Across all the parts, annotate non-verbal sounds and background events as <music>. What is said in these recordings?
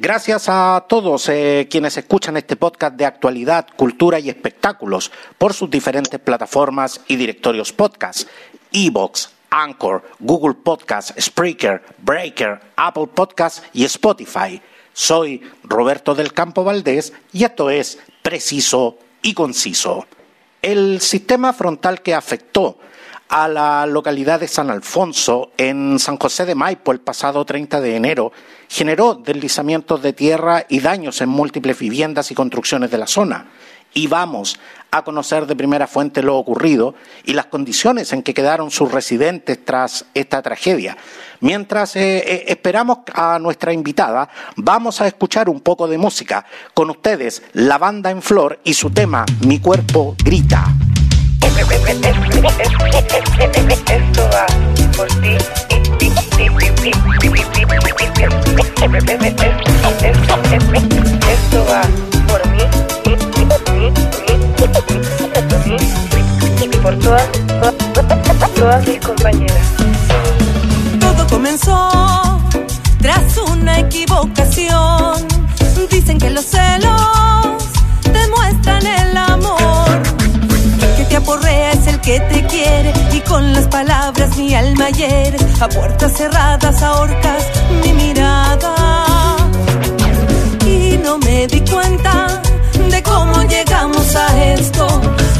Gracias a todos eh, quienes escuchan este podcast de actualidad, cultura y espectáculos por sus diferentes plataformas y directorios podcast, Evox, Anchor, Google Podcast, Spreaker, Breaker, Apple Podcast y Spotify. Soy Roberto del Campo Valdés y esto es Preciso y Conciso. El sistema frontal que afectó a la localidad de San Alfonso, en San José de Maipo, el pasado 30 de enero, generó deslizamientos de tierra y daños en múltiples viviendas y construcciones de la zona. Y vamos a conocer de primera fuente lo ocurrido y las condiciones en que quedaron sus residentes tras esta tragedia. Mientras eh, eh, esperamos a nuestra invitada, vamos a escuchar un poco de música. Con ustedes, la banda en flor y su tema Mi cuerpo grita. Esto va por ti. Esto va por mí. Y por todas, todas mis compañeras. Todo comenzó tras una equivocación. Dicen que los celos demuestran el amor. Que te aporrea es el que te con las palabras mi alma hieres. A puertas cerradas ahorcas mi mirada. Y no me di cuenta de cómo llegamos a esto.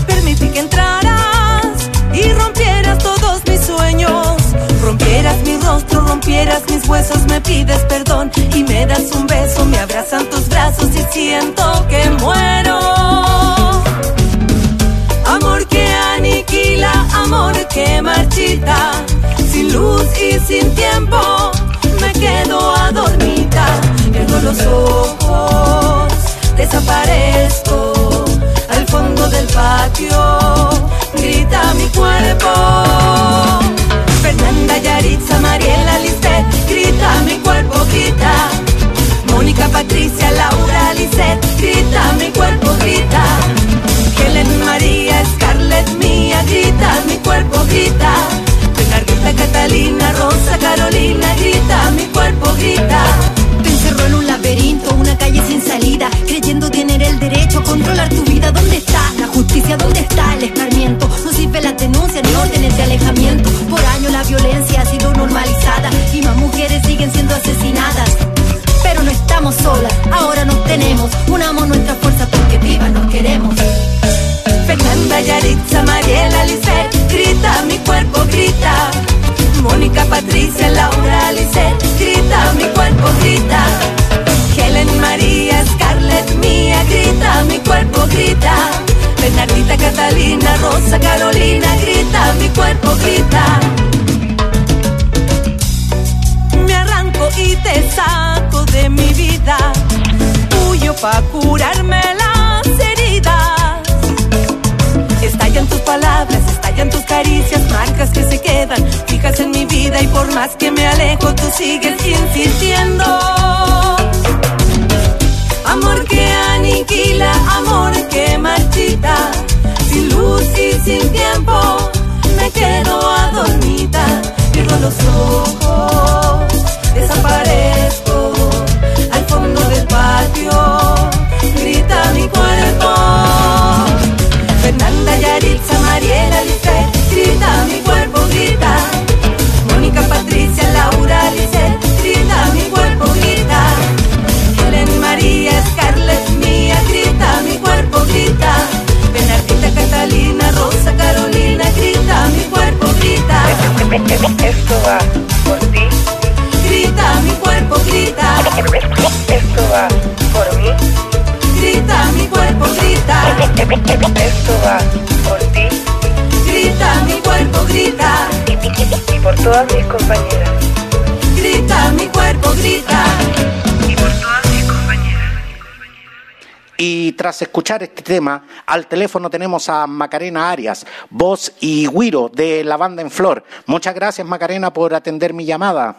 Permití que entraras y rompieras todos mis sueños. Rompieras mi rostro, rompieras mis huesos, me pides perdón y me das un beso, me abrazan tus brazos y siento que muero. Sin luz y sin tiempo, me quedo adormita, pierdo los ojos, desaparezco al fondo del patio, grita mi cuerpo. Fernanda Yaritza, Mariela Lisset, grita mi cuerpo, grita. Mónica Patricia, Laura Lisset, grita mi cuerpo, grita. Helen María, Scarlett mi cuerpo, grita. Bernardita Catalina, Rosa Carolina, grita mi cuerpo, grita. Te encerró en un laberinto, una calle sin salida, creyendo tener el derecho a controlar tu vida. ¿Dónde está la justicia? ¿Dónde está el escarmiento? Los ojos, Esto va por ti. Grita mi cuerpo, grita. Esto va por mí. Grita mi cuerpo, grita. Esto va por ti. Grita mi cuerpo, grita. Y por todas mis compañeras. Grita mi cuerpo, grita. Y tras escuchar este tema, al teléfono tenemos a Macarena Arias, voz y guiro de la banda en flor. Muchas gracias Macarena por atender mi llamada.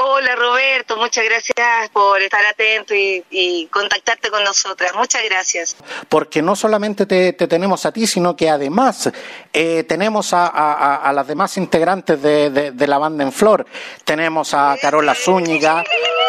Hola Roberto, muchas gracias por estar atento y, contactarte con nosotras. Muchas gracias. Porque no solamente te, tenemos a ti, sino que además eh, tenemos a, las demás integrantes de, la banda en flor. Tenemos a Carola Zúñiga,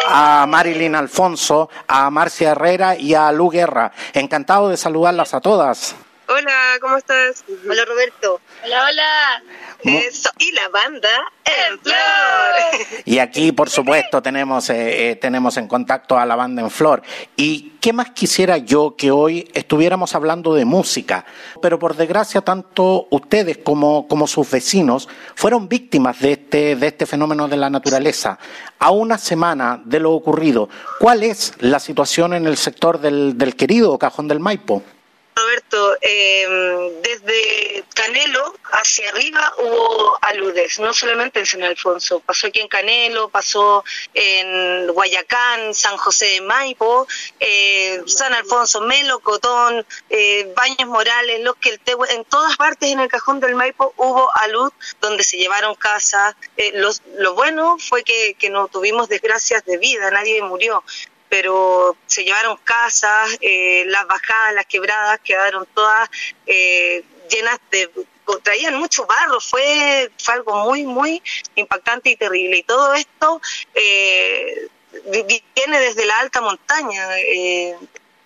a Marilyn Alfonso, a Marcia Herrera y a Lu Guerra. Encantado de saludarlas a todas. Hola, ¿cómo estás? Hola Roberto. Hola, hola. Eso, y la banda en flor. Y aquí, por supuesto, tenemos, eh, eh, tenemos en contacto a la banda en flor. ¿Y qué más quisiera yo que hoy estuviéramos hablando de música? Pero por desgracia, tanto ustedes como, como sus vecinos fueron víctimas de este, de este fenómeno de la naturaleza. A una semana de lo ocurrido, ¿cuál es la situación en el sector del, del querido Cajón del Maipo? Roberto, em, desde Canelo hacia arriba hubo aludes, no solamente en San Alfonso, pasó aquí en Canelo, pasó en Guayacán, San José de Maipo, eh, San Alfonso, Melo, Cotón, eh, Baños Morales, Los que en todas partes en el cajón del Maipo hubo alud donde se llevaron casas. Eh, lo bueno fue que, que no tuvimos desgracias de vida, nadie murió, pero se llevaron casas, eh, las bajadas, las quebradas quedaron todas eh, llenas de traían mucho barro, fue, fue algo muy, muy impactante y terrible. Y todo esto eh, viene desde la alta montaña. Eh,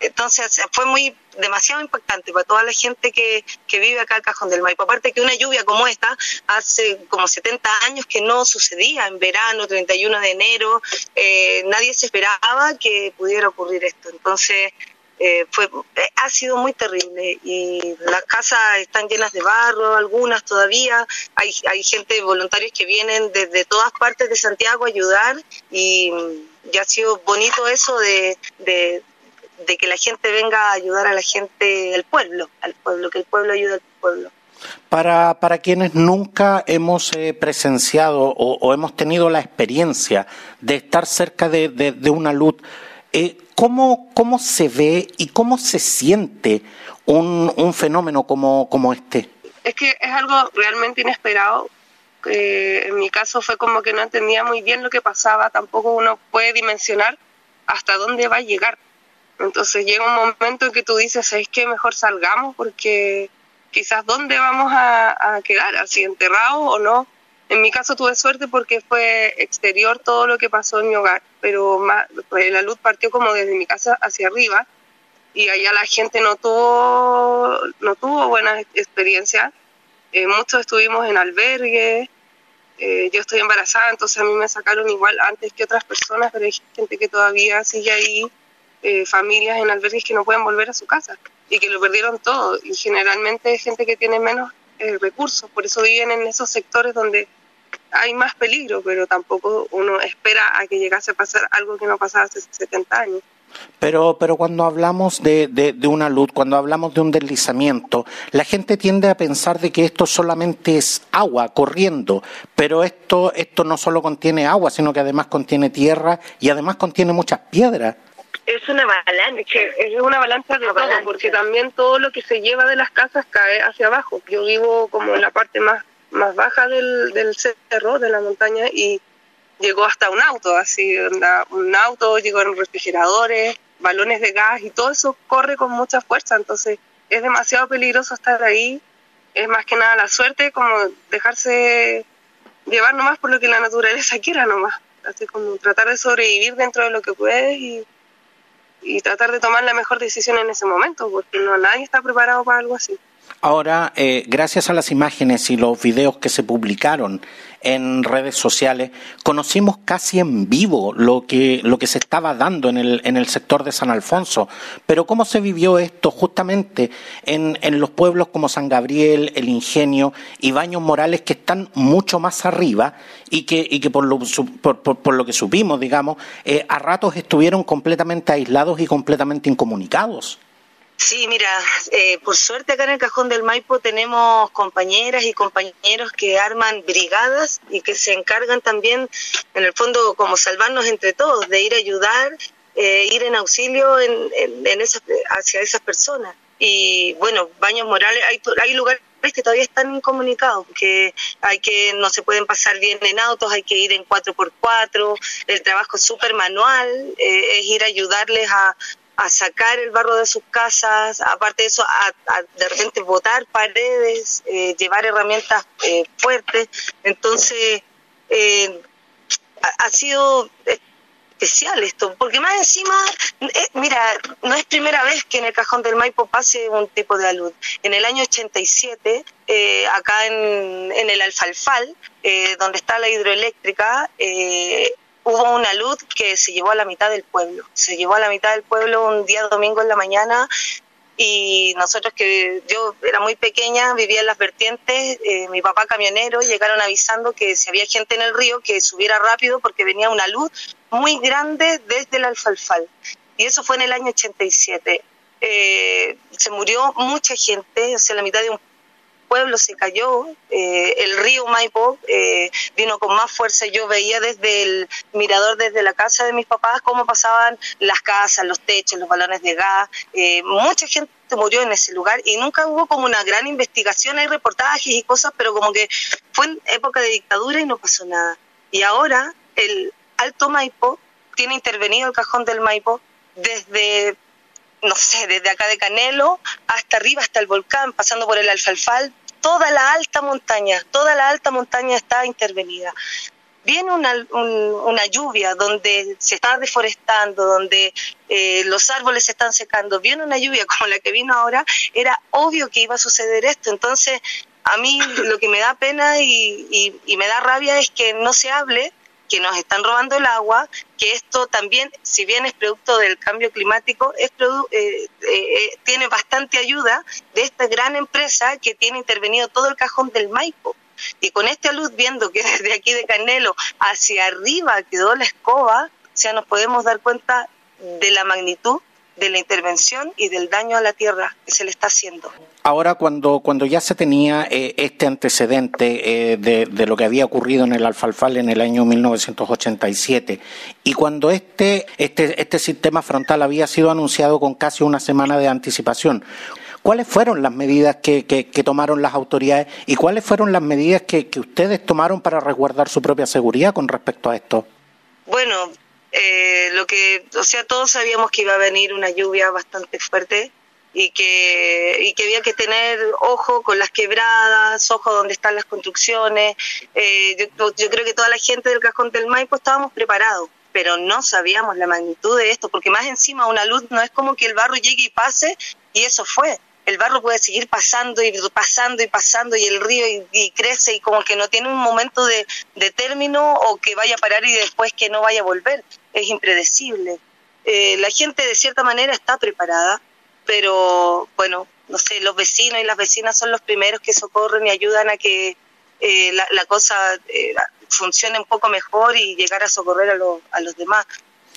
entonces fue muy demasiado impactante para toda la gente que, que vive acá al Cajón del Maipo. Aparte que una lluvia como esta hace como 70 años que no sucedía en verano, 31 de enero, eh, nadie se esperaba que pudiera ocurrir esto. Entonces eh, fue eh, ha sido muy terrible y las casas están llenas de barro, algunas todavía, hay, hay gente, voluntarios que vienen desde todas partes de Santiago a ayudar y, ya ha sido bonito eso de de que la gente venga a ayudar a la gente del pueblo, al pueblo, que el pueblo ayude al pueblo. Para, para quienes nunca hemos eh, presenciado o, hemos tenido la experiencia de estar cerca de, de, una luz, eh, ¿cómo, ¿cómo se ve y cómo se siente un, un fenómeno como, como este? Es que es algo realmente inesperado. en mi caso fue como que no entendía muy bien lo que pasaba, tampoco uno puede dimensionar hasta dónde va a llegar. Entonces llega un momento en que tú dices, ¿sabes qué? Mejor salgamos porque quizás dónde vamos a, quedar, así enterrados o no. En mi caso tuve suerte porque fue exterior todo lo que pasó en mi hogar, pero pues, la luz partió como desde mi casa hacia arriba y allá la gente no tuvo, no tuvo buenas experiencias. Eh, muchos estuvimos en albergue, eh, yo estoy embarazada, entonces a mí me sacaron igual antes que otras personas, pero hay gente que todavía sigue ahí eh, familias en albergues que no pueden volver a su casa y que lo perdieron todo. Y generalmente es gente que tiene menos eh, recursos, por eso viven en esos sectores donde hay más peligro, pero tampoco uno espera a que llegase a pasar algo que no pasaba hace 70 años. Pero, pero cuando hablamos de, de, una luz, cuando hablamos de un deslizamiento, la gente tiende a pensar de que esto solamente es agua corriendo, pero esto, esto no solo contiene agua, sino que además contiene tierra y además contiene muchas piedras. Es una avalancha. Es una avalancha de todo, porque también todo lo que se lleva de las casas cae hacia abajo. Yo vivo como en la parte más, más baja del, del cerro, de la montaña, y llegó hasta un auto, así, un auto, llegó en refrigeradores, balones de gas, y todo eso corre con mucha fuerza, entonces es demasiado peligroso estar ahí. Es más que nada la suerte, como dejarse llevar nomás por lo que la naturaleza quiera nomás. Así como tratar de sobrevivir dentro de lo que puedes y y tratar de tomar la mejor decisión en ese momento, porque no nadie está preparado para algo así. Ahora, eh, gracias a las imágenes y los videos que se publicaron en redes sociales, conocimos casi en vivo lo que, lo que se estaba dando en el, en el sector de San Alfonso. Pero ¿cómo se vivió esto justamente en, en los pueblos como San Gabriel, El Ingenio y Baños Morales que están mucho más arriba y que, y que por, lo, por, por, lo que supimos, digamos, eh, a ratos estuvieron completamente aislados y completamente incomunicados? Sí, mira, eh, por suerte acá en el Cajón del Maipo tenemos compañeras y compañeros que arman brigadas y que se encargan también, en el fondo, como salvarnos entre todos, de ir a ayudar, eh, ir en auxilio en, en, hacia esas personas. Y bueno, Baños Morales, hay, hay lugares que todavía están incomunicados, que hay que no se pueden pasar bien en autos, hay que ir en 4x4, el trabajo es súper manual, eh, es ir a ayudarles a, a sacar el barro de sus casas, aparte de eso, a, de repente botar paredes, eh, llevar herramientas eh, fuertes. Entonces, eh, ha, sido especial esto, porque más encima, mira, no es primera vez que en el cajón del Maipo pase un tipo de alud. En el año 87, acá en, en el Alfalfal, donde está la hidroeléctrica, hubo una luz que se llevó a la mitad del pueblo. Se llevó a la mitad del pueblo un día domingo en la mañana y nosotros que yo era muy pequeña, vivía en las vertientes, eh, mi papá camionero, llegaron avisando que si había gente en el río que subiera rápido porque venía una luz muy grande desde el alfalfal. Y eso fue en el año 87. Eh, se murió mucha gente, o sea, la mitad de un pueblo se cayó, eh, el río Maipo eh, vino con más fuerza. Yo veía desde el mirador, desde la casa de mis papás, cómo pasaban las casas, los techos, los balones de gas. Eh, mucha gente murió en ese lugar y nunca hubo como una gran investigación, hay reportajes y cosas, pero como que fue época de dictadura y no pasó nada. Y ahora el Alto Maipo tiene intervenido el cajón del Maipo desde no sé, desde acá de Canelo hasta arriba, hasta el volcán, pasando por el Alfalfal, toda la alta montaña, toda la alta montaña está intervenida. Viene una, lluvia donde se está deforestando, donde eh, los árboles se están secando, viene una lluvia <laughs> como la que vino ahora, era obvio que iba a suceder esto. Entonces, a mí lo que me da pena y me da rabia es que no se hable que nos están robando el agua, que esto también, si bien es producto del cambio climático, es eh, eh, tiene bastante ayuda de esta gran empresa que tiene intervenido todo el cajón del Maipo. Y con esta luz, viendo que <laughs> desde aquí de Canelo hacia arriba quedó la escoba, o sea, nos podemos dar cuenta de la magnitud de la intervención y del daño a la tierra que se le está haciendo. Ahora, cuando, cuando ya se tenía eh, este antecedente eh, de, de, lo que había ocurrido en el Alfalfal en el año 1987 y cuando este, este, este sistema frontal había sido anunciado con casi una semana de anticipación, ¿Cuáles fueron las medidas que, que, tomaron las autoridades y cuáles fueron las medidas que, que, ustedes tomaron para resguardar su propia seguridad con respecto a esto? Bueno, eh, lo que, o sea, todos sabíamos que iba a venir una lluvia bastante fuerte y que, y que había que tener ojo con las quebradas, ojo donde están las construcciones. Eh, yo, yo, creo que toda la gente del Cajón del Maipo estábamos preparados, pero no sabíamos la magnitud de esto, porque más encima una luz no es como que el barro llegue y pase y eso fue el barro puede seguir pasando y pasando y pasando y el río y, crece y como que no tiene un momento de, término o que vaya a parar y después que no vaya a volver. Es impredecible. Eh, la gente de cierta manera está preparada, pero bueno, no sé, los vecinos y las vecinas son los primeros que socorren y ayudan a que eh, la, cosa eh, funcione un poco mejor y llegar a socorrer a, a los demás.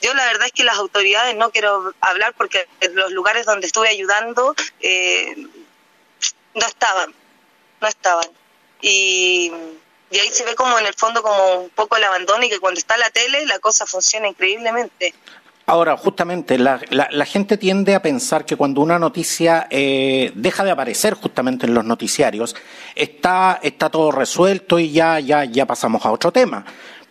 Yo la verdad es que las autoridades no quiero hablar porque los lugares donde estuve ayudando eh, no estaban, no estaban. Y, ahí se ve como en el fondo como un poco el abandono y que cuando está la tele la cosa funciona increíblemente. Ahora, justamente, la, la, gente tiende a pensar que cuando una noticia eh, deja de aparecer justamente en los noticiarios, está, está todo resuelto y ya, ya, ya pasamos a otro tema.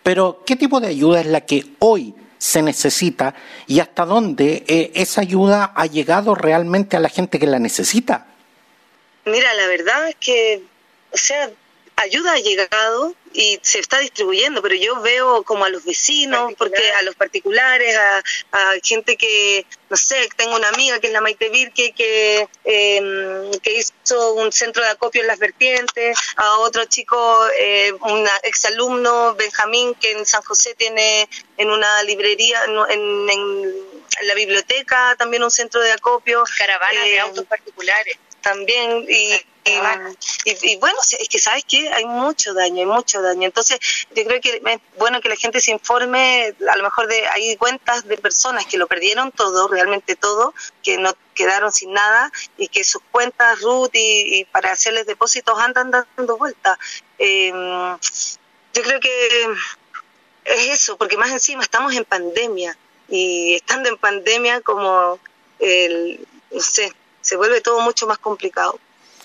Pero, ¿qué tipo de ayuda es la que hoy se necesita y hasta dónde eh, esa ayuda ha llegado realmente a la gente que la necesita. Mira, la verdad es que, o sea, ayuda ha llegado y se está distribuyendo, pero yo veo como a los vecinos, porque a los particulares, a, gente que, no sé, tengo una amiga que es la Maite Virque, que, em, que hizo un centro de acopio en las vertientes, a otro chico, eh, un exalumno, Benjamín, que en San José tiene en una librería, en, en, la biblioteca también un centro de acopio. Caravanas de eh, autos particulares. También, y y, bueno, es que sabes que hay mucho daño, hay mucho daño. Entonces, yo creo que es bueno que la gente se informe, a lo mejor de hay cuentas de personas que lo perdieron todo, realmente todo, que no quedaron sin nada y que sus cuentas RUT y, para hacerles depósitos andan dando vueltas. Em, yo creo que es eso, porque más encima estamos en pandemia y estando en pandemia como el, no sé, se vuelve todo mucho más complicado.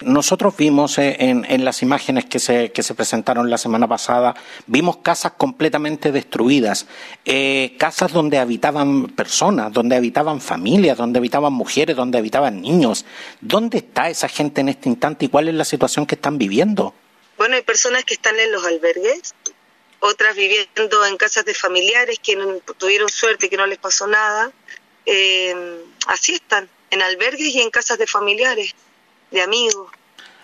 Nosotros vimos eh, en, las imágenes que se, que se, presentaron la semana pasada, vimos casas completamente destruidas, eh, casas donde habitaban personas, donde habitaban familias, donde habitaban mujeres, donde habitaban niños. ¿Dónde está esa gente en este instante y cuál es la situación que están viviendo? Bueno, hay personas que están en los albergues, otras viviendo en casas de familiares que tuvieron suerte, que no les pasó nada. Eh, así están, en albergues y en casas de familiares de amigos.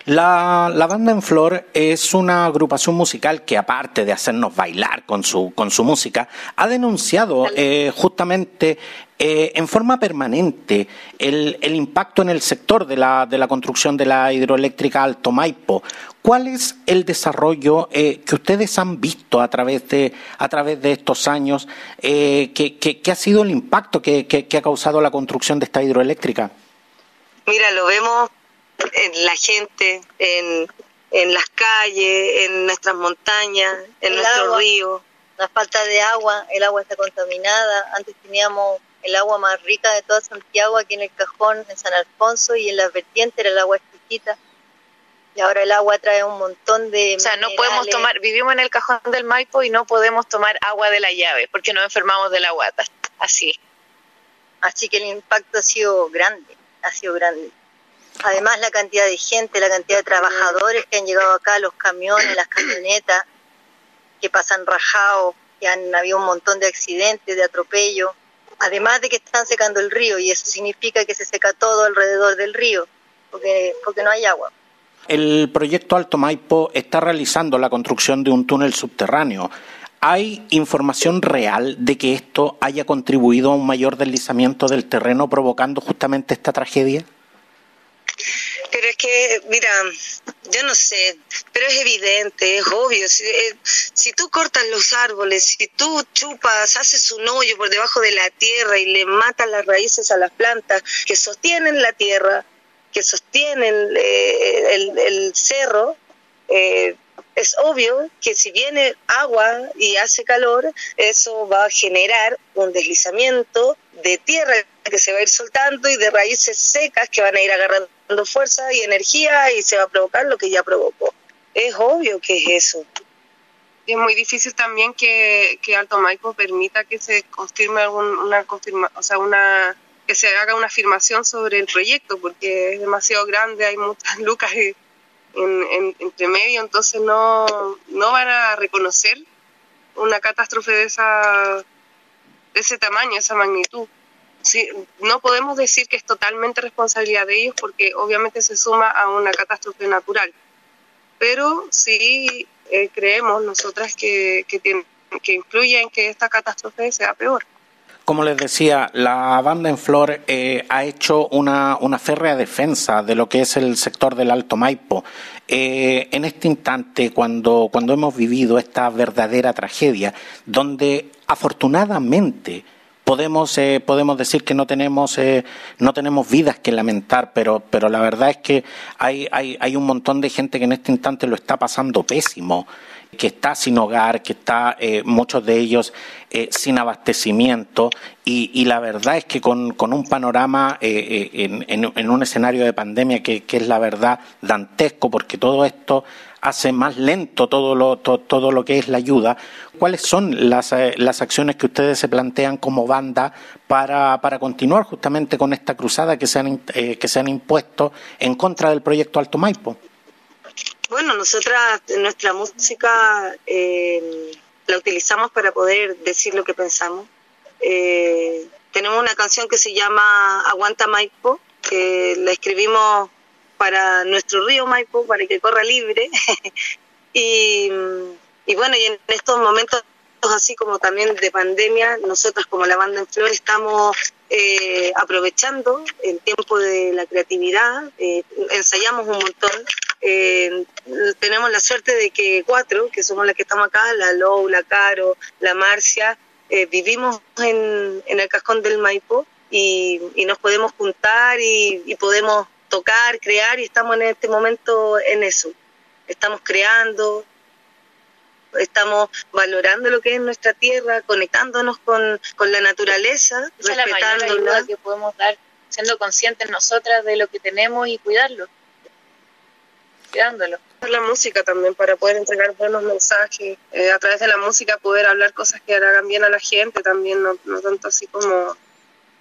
La, banda en flor es una agrupación musical que aparte de hacernos bailar con su, con su música, ha denunciado eh, justamente eh, en forma permanente el, el, impacto en el sector de la, de la construcción de la hidroeléctrica Alto Maipo. ¿Cuál es el desarrollo eh, que ustedes han visto a través de, a través de estos años? ¿qué, qué, ha sido el impacto que, que ha causado la construcción de esta hidroeléctrica? Mira, lo vemos en la gente, en, en las calles, en nuestras montañas, en nuestros ríos. La falta de agua, el agua está contaminada. Antes teníamos el agua más rica de toda Santiago aquí en el cajón, en San Alfonso, y en las vertientes era el agua exquisita. Y ahora el agua trae un montón de. O sea, no podemos tomar, vivimos en el cajón del Maipo y no podemos tomar agua de la llave porque nos enfermamos de la guata. Así. Así que el impacto ha sido grande, ha sido grande. Además, la cantidad de gente, la cantidad de trabajadores que han llegado acá, los camiones, las camionetas, que pasan rajados, que han habido un montón de accidentes, de atropello. Además de que están secando el río, y eso significa que se seca todo alrededor del río, porque, porque no hay agua. El proyecto Alto Maipo está realizando la construcción de un túnel subterráneo. ¿Hay información real de que esto haya contribuido a un mayor deslizamiento del terreno provocando justamente esta tragedia? Pero es que, mira, yo no sé, pero es evidente, es obvio. Si, eh, si, tú cortas los árboles, si tú chupas, haces un hoyo por debajo de la tierra y le matas las raíces a las plantas que sostienen la tierra, que sostienen eh, el, el, cerro, eh, es obvio que si viene agua y hace calor, eso va a generar un deslizamiento de tierra que se va a ir soltando y de raíces secas que van a ir agarrando fuerza y energía y se va a provocar lo que ya provocó. Es obvio que es eso. Y es muy difícil también que, que Alto Maipo permita que se confirme algún, una confirma, o sea, una que se haga una afirmación sobre el proyecto porque es demasiado grande, hay muchas <laughs> lucas en, en, entre medio, entonces no, no van a reconocer una catástrofe de esa de ese tamaño, esa magnitud no podemos decir que es totalmente responsabilidad de ellos porque obviamente se suma a una catástrofe natural, pero sí eh, creemos nosotras que, que, que influye en que esta catástrofe sea peor. Como les decía, la banda en flor eh, ha hecho una, una, férrea defensa de lo que es el sector del Alto Maipo. Eh, en este instante, cuando, cuando hemos vivido esta verdadera tragedia, donde afortunadamente podemos eh, podemos decir que no tenemos eh, no tenemos vidas que lamentar pero pero la verdad es que hay, hay hay un montón de gente que en este instante lo está pasando pésimo que está sin hogar, que está eh, muchos de ellos sin abastecimiento y, y, la verdad es que con, con un panorama en, en, en, un escenario de pandemia que, que, es la verdad dantesco porque todo esto hace más lento todo lo, todo lo que es la ayuda. ¿Cuáles son las, eh, las acciones que ustedes se plantean como banda para, para continuar justamente con esta cruzada que se, han, eh, que se han impuesto en contra del proyecto Alto Maipo? Bueno, nosotras nuestra música eh, la utilizamos para poder decir lo que pensamos. tenemos una canción que se llama Aguanta Maipo, que la escribimos para nuestro río Maipo, para que corra libre. <laughs> y, bueno, y en estos momentos así como también de pandemia, nosotros como la banda en flor estamos eh, aprovechando el tiempo de la creatividad, eh, ensayamos un montón, eh, tenemos la suerte de que cuatro, que somos las que estamos acá, la Lou, la Caro, la Marcia, vivimos en, en, el cascón del Maipo y, y nos podemos juntar y, y podemos tocar, crear y estamos en este momento en eso. Estamos creando, estamos valorando lo que es nuestra tierra, conectándonos con, con la naturaleza, Esa respetándola. Es la que podemos dar, siendo conscientes nosotras de lo que tenemos y cuidarlo. Cuidándolo. La música también para poder entregar buenos mensajes, eh, a través de la música poder hablar cosas que hagan bien a la gente también, no, no tanto así como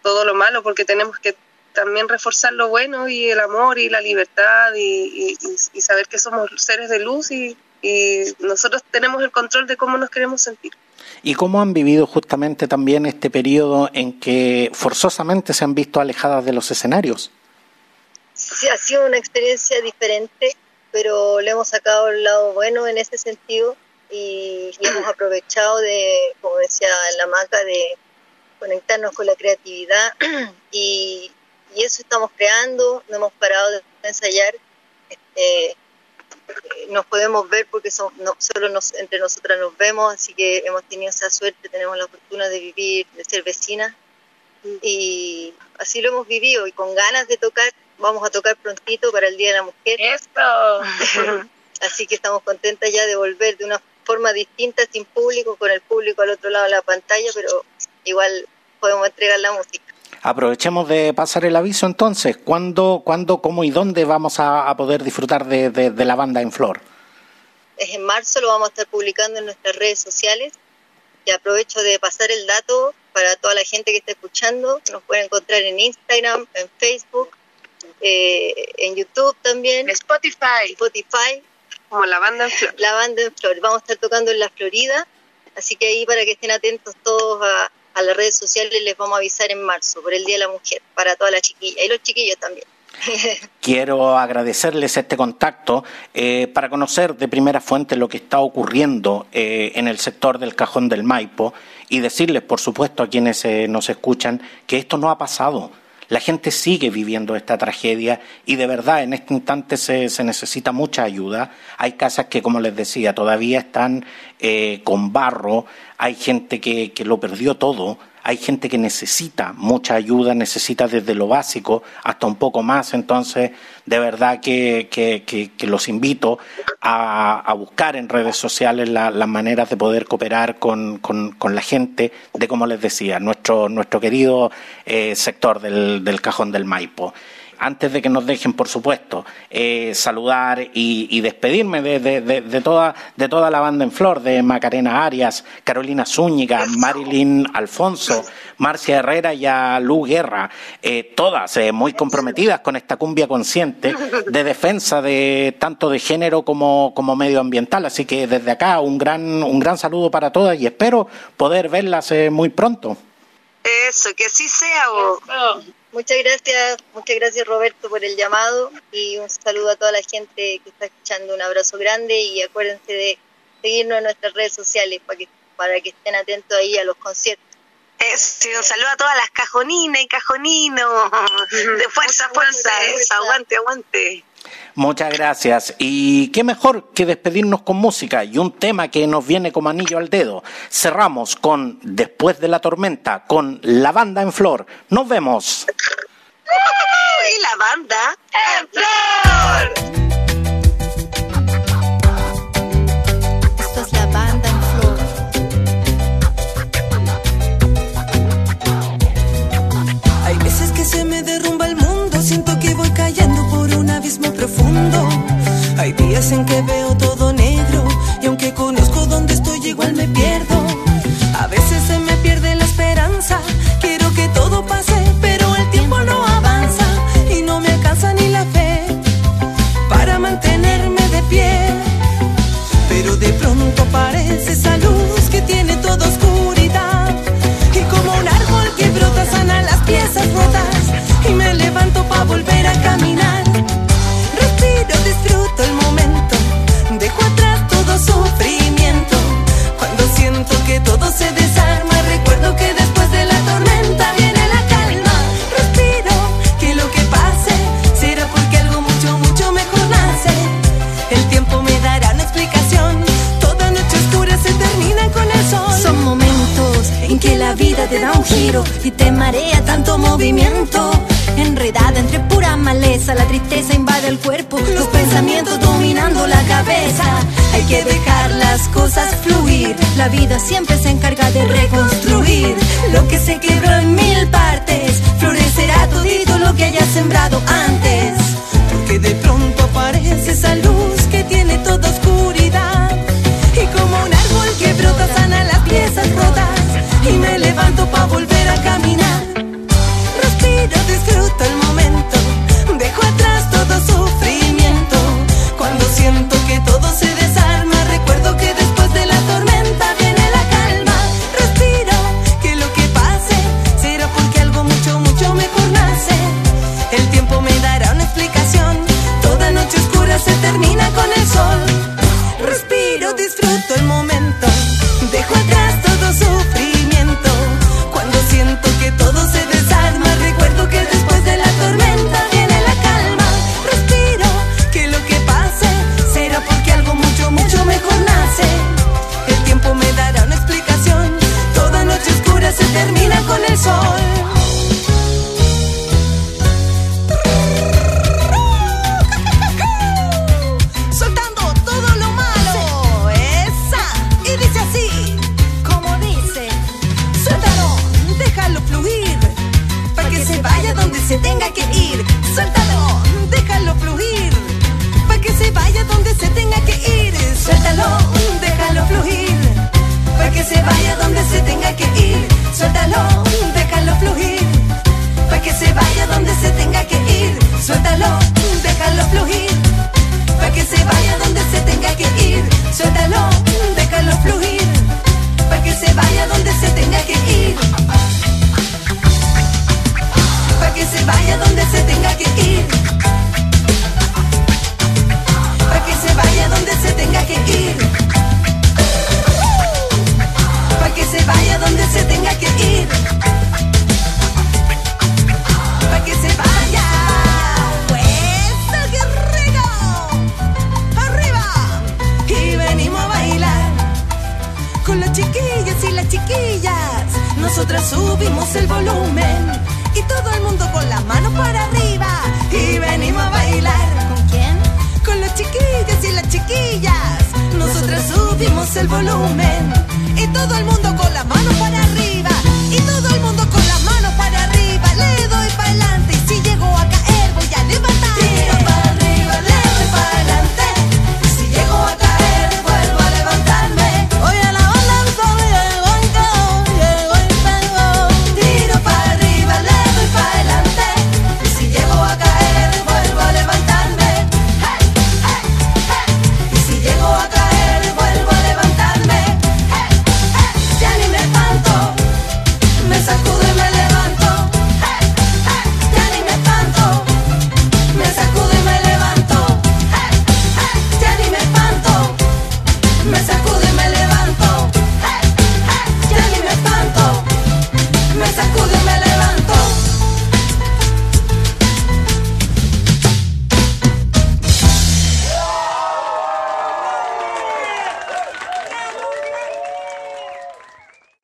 todo lo malo, porque tenemos que también reforzar lo bueno y el amor y la libertad y, y- y saber que somos seres de luz y, y nosotros tenemos el control de cómo nos queremos sentir. ¿Y cómo han vivido justamente también este periodo en que forzosamente se han visto alejadas de los escenarios? Sí, ha sido una experiencia diferente, pero le hemos sacado el lado bueno en ese sentido y, y hemos <clears throat> aprovechado de, como decía la maca, de conectarnos con la creatividad. <clears throat> Y, y eso estamos creando, no hemos parado de ensayar. Este, eh, nos podemos ver porque son, no, solo nos, entre nosotras nos vemos, así que hemos tenido esa suerte, tenemos la fortuna de vivir, de ser vecinas. Y así lo hemos vivido y con ganas de tocar, vamos a tocar prontito para el Día de la Mujer. ¡Esto! <laughs> Así que estamos contentas ya de volver de una forma distinta, sin público, con el público al otro lado de la pantalla, pero igual podemos entregar la música. Aprovechemos de pasar el aviso entonces. ¿Cuándo, cuándo cómo y dónde vamos a, a poder disfrutar de, de- de la banda en flor? Es en marzo, lo vamos a estar publicando en nuestras redes sociales y aprovecho de pasar el dato para toda la gente que está escuchando. Nos pueden encontrar en Instagram, en Facebook, eh, en YouTube también, Spotify, Spotify, como la banda en flor. la banda en flor. Vamos a estar tocando en la Florida, así que ahí para que estén atentos todos a, a las redes sociales les vamos a avisar en marzo por el Día de la Mujer, para todas las chiquillas y los chiquillos también. <laughs> Quiero agradecerles este contacto eh, para conocer de primera fuente lo que está ocurriendo eh, en el sector del cajón del Maipo y decirles, por supuesto, a quienes eh, nos escuchan, que esto no ha pasado. La gente sigue viviendo esta tragedia y de verdad en este instante se, necesita mucha ayuda. Hay casas que, como les decía, todavía están eh, con barro, hay gente que, que lo perdió todo, hay gente que necesita mucha ayuda, necesita desde lo básico hasta un poco más. Entonces, de verdad que, que- que- que los invito a, a buscar en redes sociales la- las maneras de poder cooperar con, con- con la gente de, como les decía, nuestro, nuestro querido eh, sector del, del cajón del Maipo. Antes de que nos dejen, por supuesto, eh, saludar y, y despedirme de, de- de- de toda, de toda la banda en flor, de Macarena Arias, Carolina Zúñiga, Marilyn Alfonso, Marcia Herrera y a Lu Guerra, eh, todas eh, muy comprometidas con esta cumbia consciente de defensa de tanto de género como, como medioambiental. Así que desde acá un gran, un gran saludo para todas y espero poder verlas eh, muy pronto. Eso, que así sea. vos. Muchas gracias, muchas gracias Roberto por el llamado y un saludo a toda la gente que está escuchando, un abrazo grande y acuérdense de seguirnos en nuestras redes sociales para que, para que estén atentos ahí a los conciertos. Eso, y un saludo a todas las cajoninas y cajoninos. <laughs> De fuerza, fuerza, eso, aguante, aguante. Muchas gracias. Y qué mejor que despedirnos con música y un tema que nos viene como anillo al dedo. Cerramos con Después de la tormenta, con La Banda en Flor. Nos vemos. Y la banda en flor. Profundo. Hay días en que veo todo negro y aunque conozco dónde estoy igual me pierdo. A veces se me pierde la esperanza, te da un giro y te marea tanto movimiento. Enredada entre pura maleza, la tristeza invade el cuerpo, los pensamientos dominando la cabeza. Hay que dejar las cosas fluir. La vida siempre se encarga de reconstruir lo que se quebró en mil partes. Florecerá todito lo que hayas sembrado se vaya donde se tenga que ir. Pa' que se vaya donde se tenga que ir. Pa' que se vaya donde se tenga que ir. Pa' que se vaya. ¡Eso, qué rico! ¡Arriba! Y venimos a bailar con los chiquillos y las chiquillas. Nosotras subimos el volumen mano para arriba y venimos a bailar. ¿Con quién? Con los chiquillos y las chiquillas. Nosotras subimos el volumen y todo el mundo con las manos para arriba. Y todo el mundo con las manos para arriba. Le doy para adelante y si llego a caer voy a levantar.